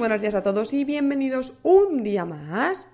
Buenos días a todos y bienvenidos un día más,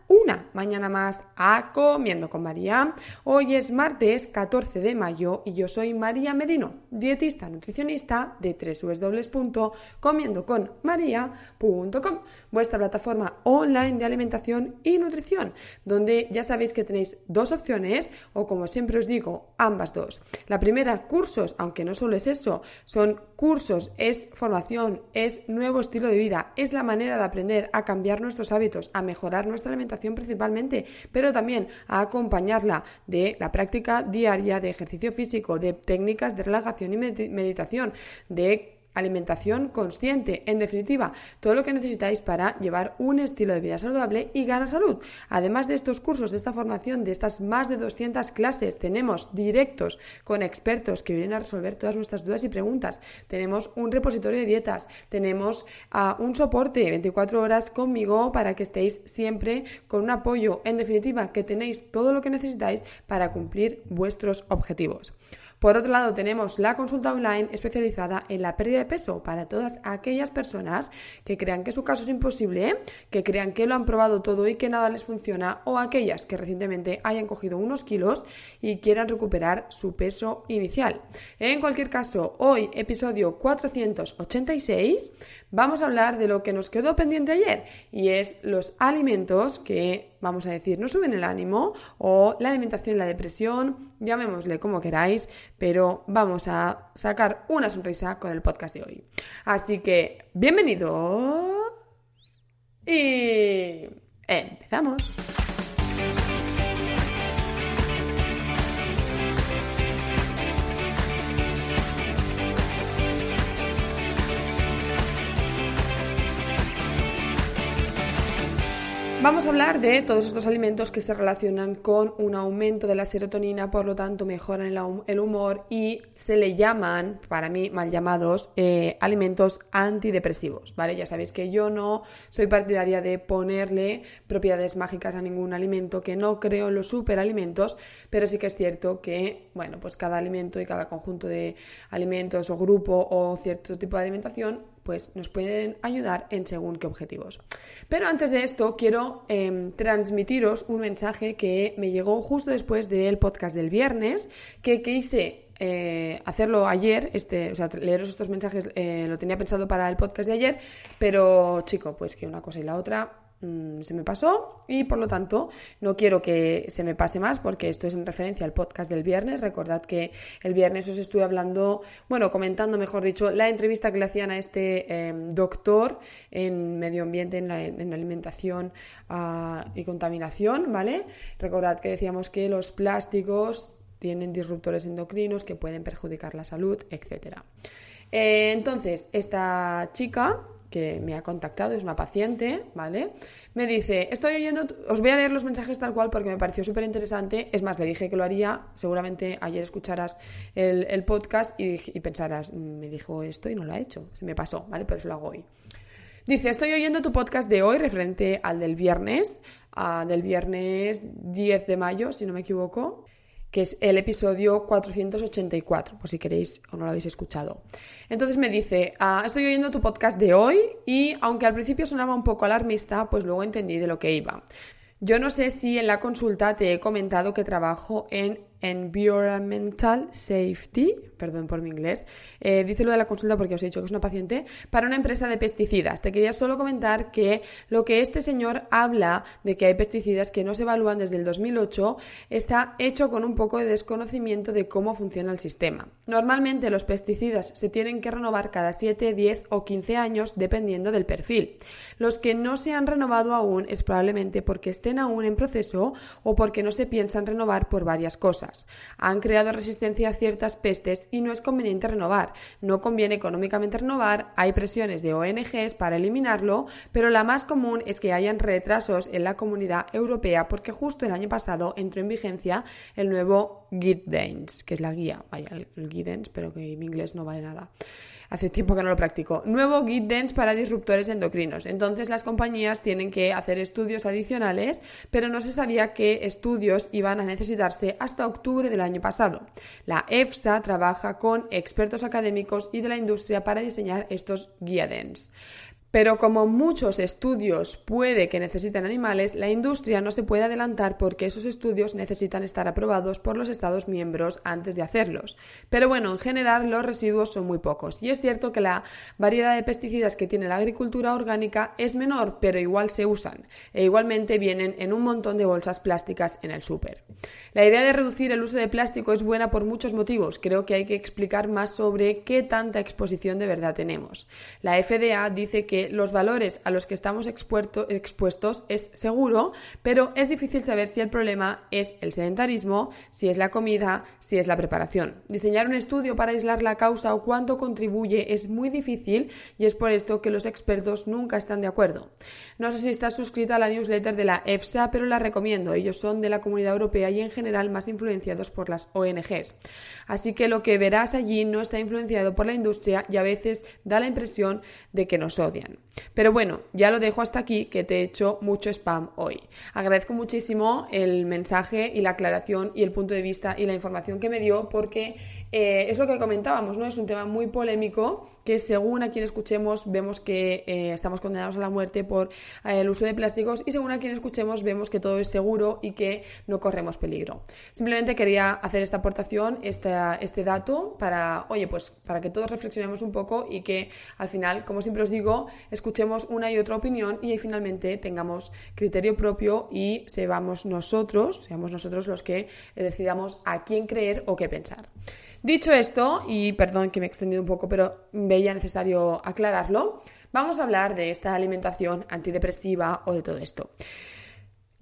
mañana más a Comiendo con María. Hoy es martes 14 de mayo y yo soy María Medino, dietista nutricionista de www.comiendoconmaria.com, vuestra plataforma online de alimentación y nutrición, donde ya sabéis que tenéis dos opciones o como siempre os digo, ambas dos. La primera, cursos, aunque no solo es eso, son cursos, es formación, es nuevo estilo de vida, es la manera de aprender a cambiar nuestros hábitos, a mejorar nuestra alimentación principalmente, pero también a acompañarla de la práctica diaria de ejercicio físico, de técnicas de relajación y meditación, de alimentación consciente, en definitiva, todo lo que necesitáis para llevar un estilo de vida saludable y ganar salud. Además de estos cursos, de esta formación, de estas más de 200 clases, tenemos directos con expertos que vienen a resolver todas nuestras dudas y preguntas. Tenemos un repositorio de dietas, tenemos uh, un soporte 24 horas conmigo para que estéis siempre con un apoyo. En definitiva, que tenéis todo lo que necesitáis para cumplir vuestros objetivos. Por otro lado, tenemos la consulta online especializada en la pérdida de peso para todas aquellas personas que crean que su caso es imposible, que crean que lo han probado todo y que nada les funciona, o aquellas que recientemente hayan cogido unos kilos y quieran recuperar su peso inicial. En cualquier caso, hoy, episodio 486, vamos a hablar de lo que nos quedó pendiente ayer y es los alimentos que, vamos a decir, no suben el ánimo o la alimentación la depresión, llamémosle como queráis, pero vamos a sacar una sonrisa con el podcast de hoy. Así que, bienvenidos y empezamos. Vamos a hablar de todos estos alimentos que se relacionan con un aumento de la serotonina, por lo tanto mejoran el humor y se le llaman, para mí mal llamados, eh, alimentos antidepresivos, ¿vale? Ya sabéis que yo no soy partidaria de ponerle propiedades mágicas a ningún alimento, que no creo en los superalimentos, pero sí que es cierto que, bueno, pues cada alimento y cada conjunto de alimentos o grupo o cierto tipo de alimentación pues nos pueden ayudar en según qué objetivos. Pero antes de esto, quiero em, transmitiros un mensaje que me llegó justo después del podcast del viernes, que quise eh, hacerlo ayer, este, o sea, leeros estos mensajes, eh, lo tenía pensado para el podcast de ayer, pero chico, pues que una cosa y la otra Mm, se me pasó y por lo tanto no quiero que se me pase más porque esto es en referencia al podcast del viernes. Recordad que el viernes os estuve hablando, bueno, comentando, mejor dicho, la entrevista que le hacían a este em, doctor en medio ambiente, en la, alimentación ah, y contaminación, ¿vale? Recordad que decíamos que los plásticos tienen disruptores endocrinos que pueden perjudicar la salud, etc. Eh, entonces, esta chica que me ha contactado, es una paciente, ¿vale? Me dice, estoy oyendo, os voy a leer los mensajes tal cual porque me pareció súper interesante. Es más, le dije que lo haría. Seguramente ayer escucharás el, podcast y, y, pensarás, mm, me dijo esto y no lo ha hecho. Se me pasó, ¿vale? Pero eso lo hago hoy. Dice, estoy oyendo tu podcast de hoy referente al del viernes, del viernes 10 de mayo, si no me equivoco que es el episodio 484, por si queréis o no lo habéis escuchado. Entonces me dice, ah, estoy oyendo tu podcast de hoy y aunque al principio sonaba un poco alarmista, pues luego entendí de lo que iba. Yo no sé si en la consulta te he comentado que trabajo en Environmental Safety, perdón por mi inglés, eh, dice lo de la consulta porque os he dicho que es una paciente, para una empresa de pesticidas. Te quería solo comentar que lo que este señor habla de que hay pesticidas que no se evalúan desde el 2008 está hecho con un poco de desconocimiento de cómo funciona el sistema. Normalmente los pesticidas se tienen que renovar cada 7, 10 o 15 años dependiendo del perfil. Los que no se han renovado aún es probablemente porque estén aún en proceso o porque no se piensan renovar por varias cosas. Han creado resistencia a ciertas pestes y no es conveniente renovar. No conviene económicamente renovar, hay presiones de ONGs para eliminarlo, pero la más común es que hayan retrasos en la comunidad europea porque justo el año pasado entró en vigencia el nuevo Guidance, que es la guía, vaya, el Guidance, pero que en inglés no vale nada. Hace tiempo que no lo practico. Nuevo Guidance para disruptores endocrinos. Entonces las compañías tienen que hacer estudios adicionales, pero no se sabía qué estudios iban a necesitarse hasta octubre del año pasado. La EFSA trabaja con expertos académicos y de la industria para diseñar estos Guidance. Pero como muchos estudios puede que necesiten animales, la industria no se puede adelantar porque esos estudios necesitan estar aprobados por los Estados miembros antes de hacerlos. Pero bueno, en general los residuos son muy pocos. Y es cierto que la variedad de pesticidas que tiene la agricultura orgánica es menor, pero igual se usan. E igualmente vienen en un montón de bolsas plásticas en el súper. La idea de reducir el uso de plástico es buena por muchos motivos. Creo que hay que explicar más sobre qué tanta exposición de verdad tenemos. La FDA dice que los valores a los que estamos expuestos es seguro, pero es difícil saber si el problema es el sedentarismo, si es la comida, si es la preparación. Diseñar un estudio para aislar la causa o cuánto contribuye es muy difícil y es por esto que los expertos nunca están de acuerdo. No sé si estás suscrito a la newsletter de la EFSA, pero la recomiendo. Ellos son de la Comunidad Europea y en general más influenciados por las ONGs. Así que lo que verás allí no está influenciado por la industria y a veces da la impresión de que nos odian. opinion. Pero bueno, ya lo dejo hasta aquí, que te he hecho mucho spam hoy. Agradezco muchísimo el mensaje y la aclaración y el punto de vista y la información que me dio, porque eh, es lo que comentábamos, ¿no? Es un tema muy polémico que según a quien escuchemos vemos que eh, estamos condenados a la muerte por eh, el uso de plásticos y según a quien escuchemos vemos que todo es seguro y que no corremos peligro. Simplemente quería hacer esta aportación, este dato, para, oye, pues para que todos reflexionemos un poco y que al final, como siempre os digo, escuchemos una y otra opinión y finalmente tengamos criterio propio y seamos nosotros, seamos nosotros los que decidamos a quién creer o qué pensar. Dicho esto, y perdón que me he extendido un poco, pero veía necesario aclararlo, vamos a hablar de esta alimentación antidepresiva o de todo esto.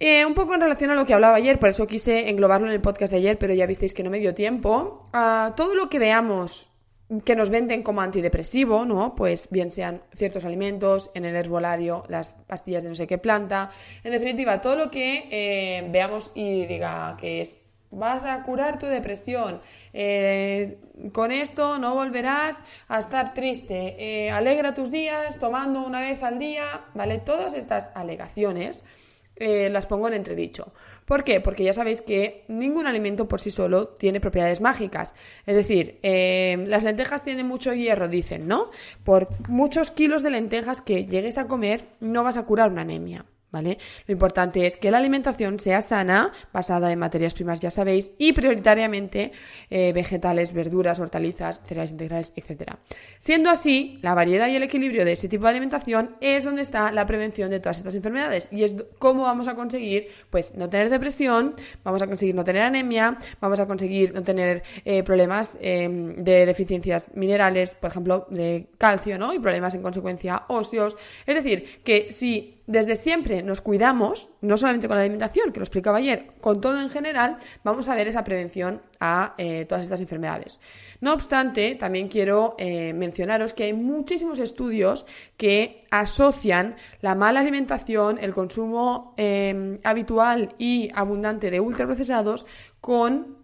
Eh, un poco en relación a lo que hablaba ayer, por eso quise englobarlo en el podcast de ayer, pero ya visteis que no me dio tiempo. Ah, todo lo que veamos que nos venden como antidepresivo, ¿no? Pues bien sean ciertos alimentos, en el herbolario, las pastillas de no sé qué planta, en definitiva, todo lo que eh, veamos y diga que es vas a curar tu depresión, eh, con esto no volverás a estar triste, eh, alegra tus días tomando una vez al día, ¿vale? Todas estas alegaciones eh, las pongo en entredicho. ¿Por qué? Porque ya sabéis que ningún alimento por sí solo tiene propiedades mágicas. Es decir, las lentejas tienen mucho hierro, dicen, ¿no? Por muchos kilos de lentejas que llegues a comer, no vas a curar una anemia. Lo importante es que la alimentación sea sana, basada en materias primas, ya sabéis, y prioritariamente eh, vegetales, verduras, hortalizas, cereales integrales, etc. Siendo así, la variedad y el equilibrio de ese tipo de alimentación es donde está la prevención de todas estas enfermedades y es cómo vamos a conseguir, pues, no tener depresión, vamos a conseguir no tener anemia, vamos a conseguir no tener eh, problemas em, de deficiencias minerales, por ejemplo, de calcio, ¿no? Y problemas en consecuencia óseos. Es decir, que si desde siempre nos cuidamos, no solamente con la alimentación, que lo explicaba ayer, con todo en general, vamos a ver esa prevención a eh, todas estas enfermedades. No obstante, también quiero eh, mencionaros que hay muchísimos estudios que asocian la mala alimentación, el consumo eh, habitual y abundante de ultraprocesados con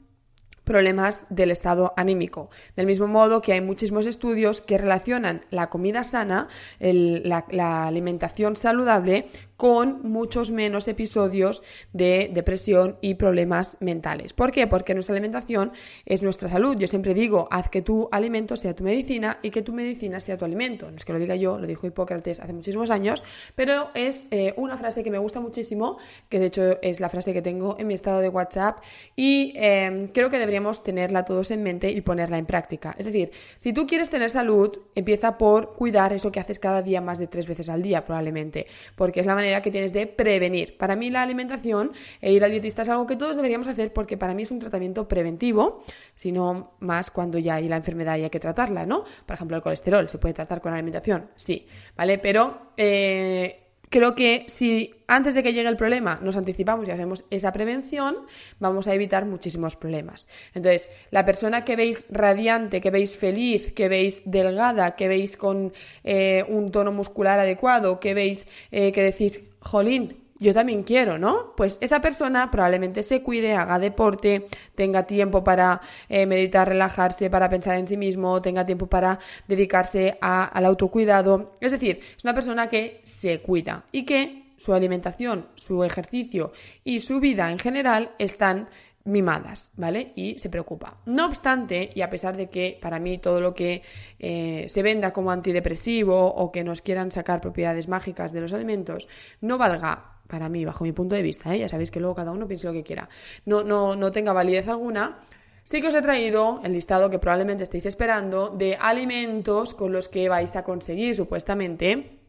problemas del estado anímico. Del mismo modo que hay muchísimos estudios que relacionan la comida sana, la, alimentación saludable, con muchos menos episodios de depresión y problemas mentales. ¿Por qué? Porque nuestra alimentación es nuestra salud. Yo siempre digo, haz que tu alimento sea tu medicina y que tu medicina sea tu alimento. No es que lo diga yo, lo dijo Hipócrates hace muchísimos años, pero es eh, una frase que me gusta muchísimo, que de hecho es la frase que tengo en mi estado de WhatsApp y em, creo que deberíamos tenerla todos en mente y ponerla en práctica. Es decir, si tú quieres tener salud, empieza por cuidar eso que haces cada día más de tres veces al día, probablemente, porque es la manera que tienes de prevenir. Para mí la alimentación e ir al dietista es algo que todos deberíamos hacer porque para mí es un tratamiento preventivo, sino más cuando ya hay la enfermedad y hay que tratarla, ¿no? Por ejemplo, el colesterol se puede tratar con alimentación, sí, ¿vale? Pero eh, creo que si antes de que llegue el problema nos anticipamos y hacemos esa prevención, vamos a evitar muchísimos problemas. Entonces, la persona que veis radiante, que veis feliz, que veis delgada, que veis con eh, un tono muscular adecuado, que veis eh, que decís, jolín, yo también quiero, ¿no? Pues esa persona probablemente se cuide, haga deporte, tenga tiempo para eh, meditar, relajarse, para pensar en sí mismo, tenga tiempo para dedicarse al autocuidado. Es decir, es una persona que se cuida y que su alimentación, su ejercicio y su vida en general están mimadas, ¿vale? Y se preocupa. No obstante, y a pesar de que para mí todo lo que eh, se venda como antidepresivo o que nos quieran sacar propiedades mágicas de los alimentos no valga para mí, bajo mi punto de vista, ¿eh? ya sabéis que luego cada uno piense lo que quiera, no, no, no tenga validez alguna, sí que os he traído el listado que probablemente estéis esperando de alimentos con los que vais a conseguir supuestamente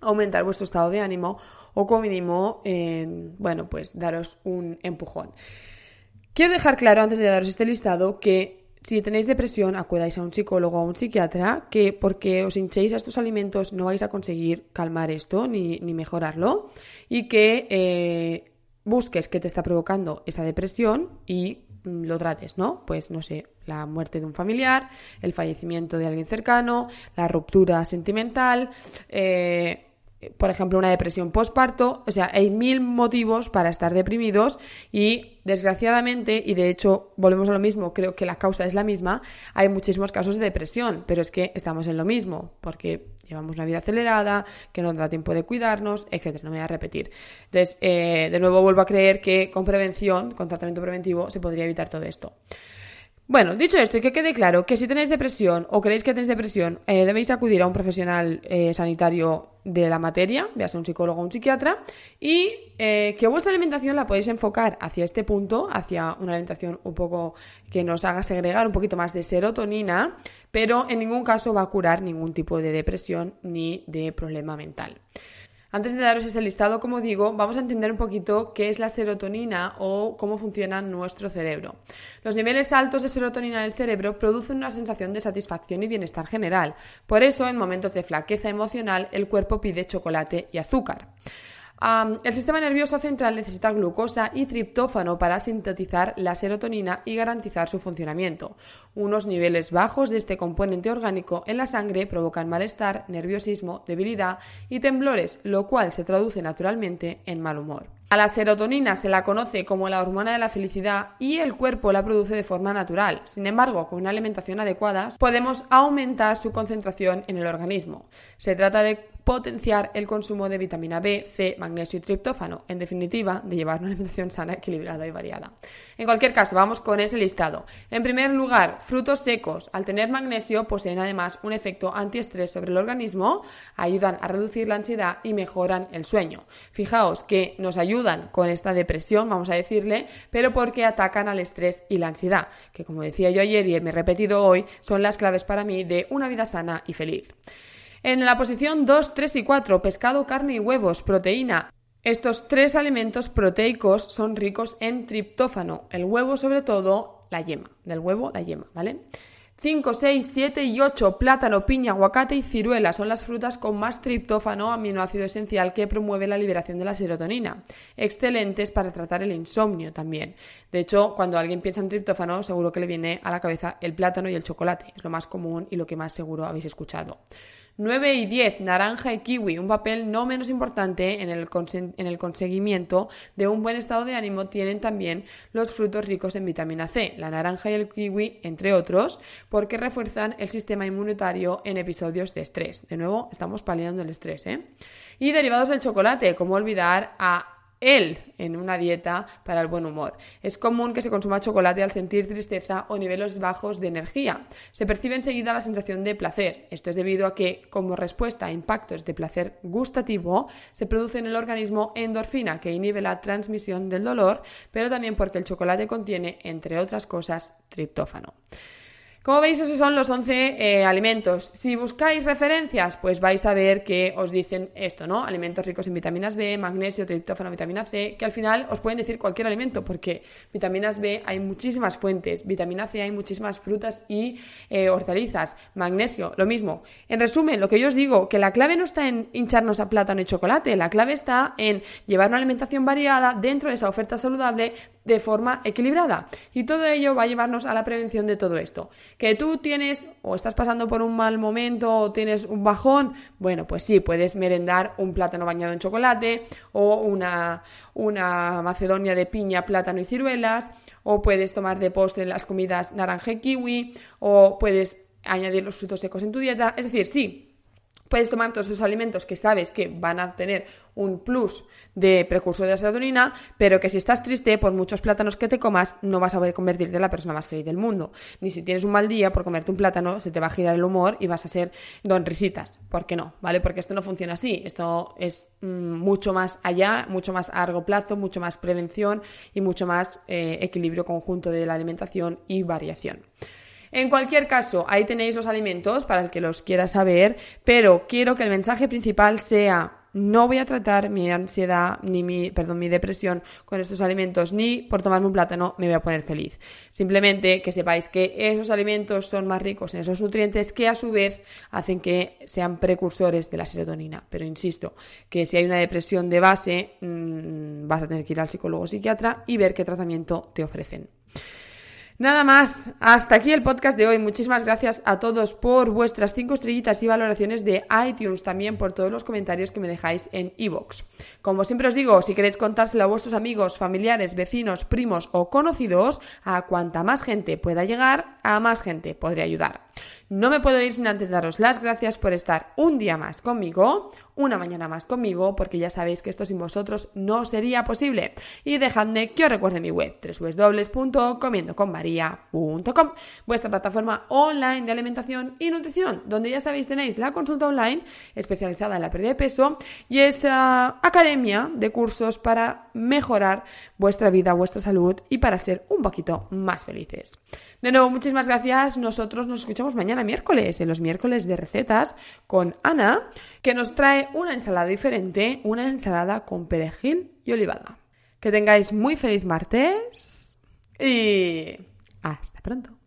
aumentar vuestro estado de ánimo o como mínimo, bueno, pues daros un empujón. Quiero dejar claro antes de daros este listado que si tenéis depresión, acudáis a un psicólogo o a un psiquiatra, que porque os hinchéis a estos alimentos no vais a conseguir calmar esto ni, mejorarlo, y que eh, busques qué te está provocando esa depresión y mm, lo trates, ¿no? Pues no sé, la muerte de un familiar, el fallecimiento de alguien cercano, la ruptura sentimental, eh, por ejemplo, una depresión postparto, o sea, hay mil motivos para estar deprimidos y desgraciadamente, y de hecho volvemos a lo mismo, creo que la causa es la misma, hay muchísimos casos de depresión, pero es que estamos en lo mismo, porque llevamos una vida acelerada, que no da tiempo de cuidarnos, etcétera, no me voy a repetir. Entonces, eh, de nuevo vuelvo a creer que con prevención, con tratamiento preventivo, se podría evitar todo esto. Bueno, dicho esto, y que quede claro que si tenéis depresión o creéis que tenéis depresión, eh, debéis acudir a un profesional eh, sanitario de la materia, ya sea un psicólogo o un psiquiatra, y eh, que vuestra alimentación la podéis enfocar hacia este punto, hacia una alimentación un poco que nos haga segregar un poquito más de serotonina, pero en ningún caso va a curar ningún tipo de depresión ni de problema mental. Antes de daros ese listado, como digo, vamos a entender un poquito qué es la serotonina o cómo funciona nuestro cerebro. Los niveles altos de serotonina en el cerebro producen una sensación de satisfacción y bienestar general. Por eso, en momentos de flaqueza emocional, el cuerpo pide chocolate y azúcar el sistema nervioso central necesita glucosa y triptófano para sintetizar la serotonina y garantizar su funcionamiento. Unos niveles bajos de este componente orgánico en la sangre provocan malestar, nerviosismo, debilidad y temblores, lo cual se traduce naturalmente en mal humor. A la serotonina se la conoce como la hormona de la felicidad y el cuerpo la produce de forma natural. Sin embargo, con una alimentación adecuada podemos aumentar su concentración en el organismo. Se trata de potenciar el consumo de vitamina B, C, magnesio y triptófano, en definitiva, de llevar una alimentación sana, equilibrada y variada. En cualquier caso, vamos con ese listado. En primer lugar, frutos secos. Al tener magnesio, poseen además un efecto antiestrés sobre el organismo, ayudan a reducir la ansiedad y mejoran el sueño. Fijaos que nos ayudan con esta depresión, vamos a decirle, pero porque atacan al estrés y la ansiedad, que como decía yo ayer y me he repetido hoy, son las claves para mí de una vida sana y feliz. En la posición 2, 3 y 4, pescado, carne y huevos, proteína. Estos tres alimentos proteicos son ricos en triptófano, el huevo sobre todo, la yema, del huevo la yema, ¿vale? 5, 6, 7 y 8, plátano, piña, aguacate y ciruela son las frutas con más triptófano, aminoácido esencial que promueve la liberación de la serotonina. Excelentes para tratar el insomnio también. De hecho, cuando alguien piensa en triptófano, seguro que le viene a la cabeza el plátano y el chocolate. Es lo más común y lo que más seguro habéis escuchado. 9 y 10, naranja y kiwi, un papel no menos importante en el, en el conseguimiento de un buen estado de ánimo tienen también los frutos ricos en vitamina C, la naranja y el kiwi, entre otros, porque refuerzan el sistema inmunitario en episodios de estrés. De nuevo, estamos paliando el estrés, ¿eh? Y derivados del chocolate, como olvidar a él en una dieta para el buen humor. Es común que se consuma chocolate al sentir tristeza o niveles bajos de energía. Se percibe enseguida la sensación de placer. Esto es debido a que, como respuesta a impactos de placer gustativo, se produce en el organismo endorfina que inhibe la transmisión del dolor, pero también porque el chocolate contiene, entre otras cosas, triptófano. Como veis, esos son los 11 eh, alimentos. Si buscáis referencias, pues vais a ver que os dicen esto, ¿no? Alimentos ricos en vitaminas B, magnesio, triptófano, vitamina C, que al final os pueden decir cualquier alimento, porque vitaminas B hay muchísimas fuentes, vitamina C hay muchísimas frutas y eh, hortalizas, magnesio, lo mismo. En resumen, lo que yo os digo, que la clave no está en hincharnos a plátano y chocolate, la clave está en llevar una alimentación variada dentro de esa oferta saludable de forma equilibrada. Y todo ello va a llevarnos a la prevención de todo esto. Que tú tienes o estás pasando por un mal momento o tienes un bajón, bueno, pues sí, puedes merendar un plátano bañado en chocolate o una, una macedonia de piña, plátano y ciruelas, o puedes tomar de postre las comidas naranja y kiwi, o puedes añadir los frutos secos en tu dieta. Es decir, sí, puedes tomar todos esos alimentos que sabes que van a tener un plus de precursor de la pero que si estás triste, por muchos plátanos que te comas, no vas a poder convertirte en la persona más feliz del mundo. Ni si tienes un mal día por comerte un plátano, se te va a girar el humor y vas a ser don risitas. ¿Por qué no? ¿Vale? Porque esto no funciona así. Esto es mm, mucho más allá, mucho más a largo plazo, mucho más prevención y mucho más eh, equilibrio conjunto de la alimentación y variación. En cualquier caso, ahí tenéis los alimentos para el que los quiera saber, pero quiero que el mensaje principal sea no voy a tratar mi ansiedad ni mi, perdón, mi depresión con estos alimentos, ni por tomarme un plátano me voy a poner feliz. Simplemente que sepáis que esos alimentos son más ricos en esos nutrientes que a su vez hacen que sean precursores de la serotonina. Pero insisto, que si hay una depresión de base, mm, vas a tener que ir al psicólogo o psiquiatra y ver qué tratamiento te ofrecen. Nada más, hasta aquí el podcast de hoy. Muchísimas gracias a todos por vuestras cinco estrellitas y valoraciones de iTunes, también por todos los comentarios que me dejáis en iVoox. Como siempre os digo, si queréis contárselo a vuestros amigos, familiares, vecinos, primos o conocidos, a cuanta más gente pueda llegar, a más gente podré ayudar. No me puedo ir sin antes daros las gracias por estar un día más conmigo, una mañana más conmigo, porque ya sabéis que esto sin vosotros no sería posible. Y dejadme que os recuerde mi web, www.comiendoconmaria.com, vuestra plataforma online de alimentación y nutrición, donde ya sabéis tenéis la consulta online especializada en la pérdida de peso y esa academia de cursos para mejorar vuestra vida, vuestra salud y para ser un poquito más felices. De nuevo, muchísimas gracias. Nosotros nos escuchamos mañana miércoles, en los miércoles de recetas, con Ana, que nos trae una ensalada diferente, una ensalada con perejil y olivada. Que tengáis muy feliz martes y hasta pronto.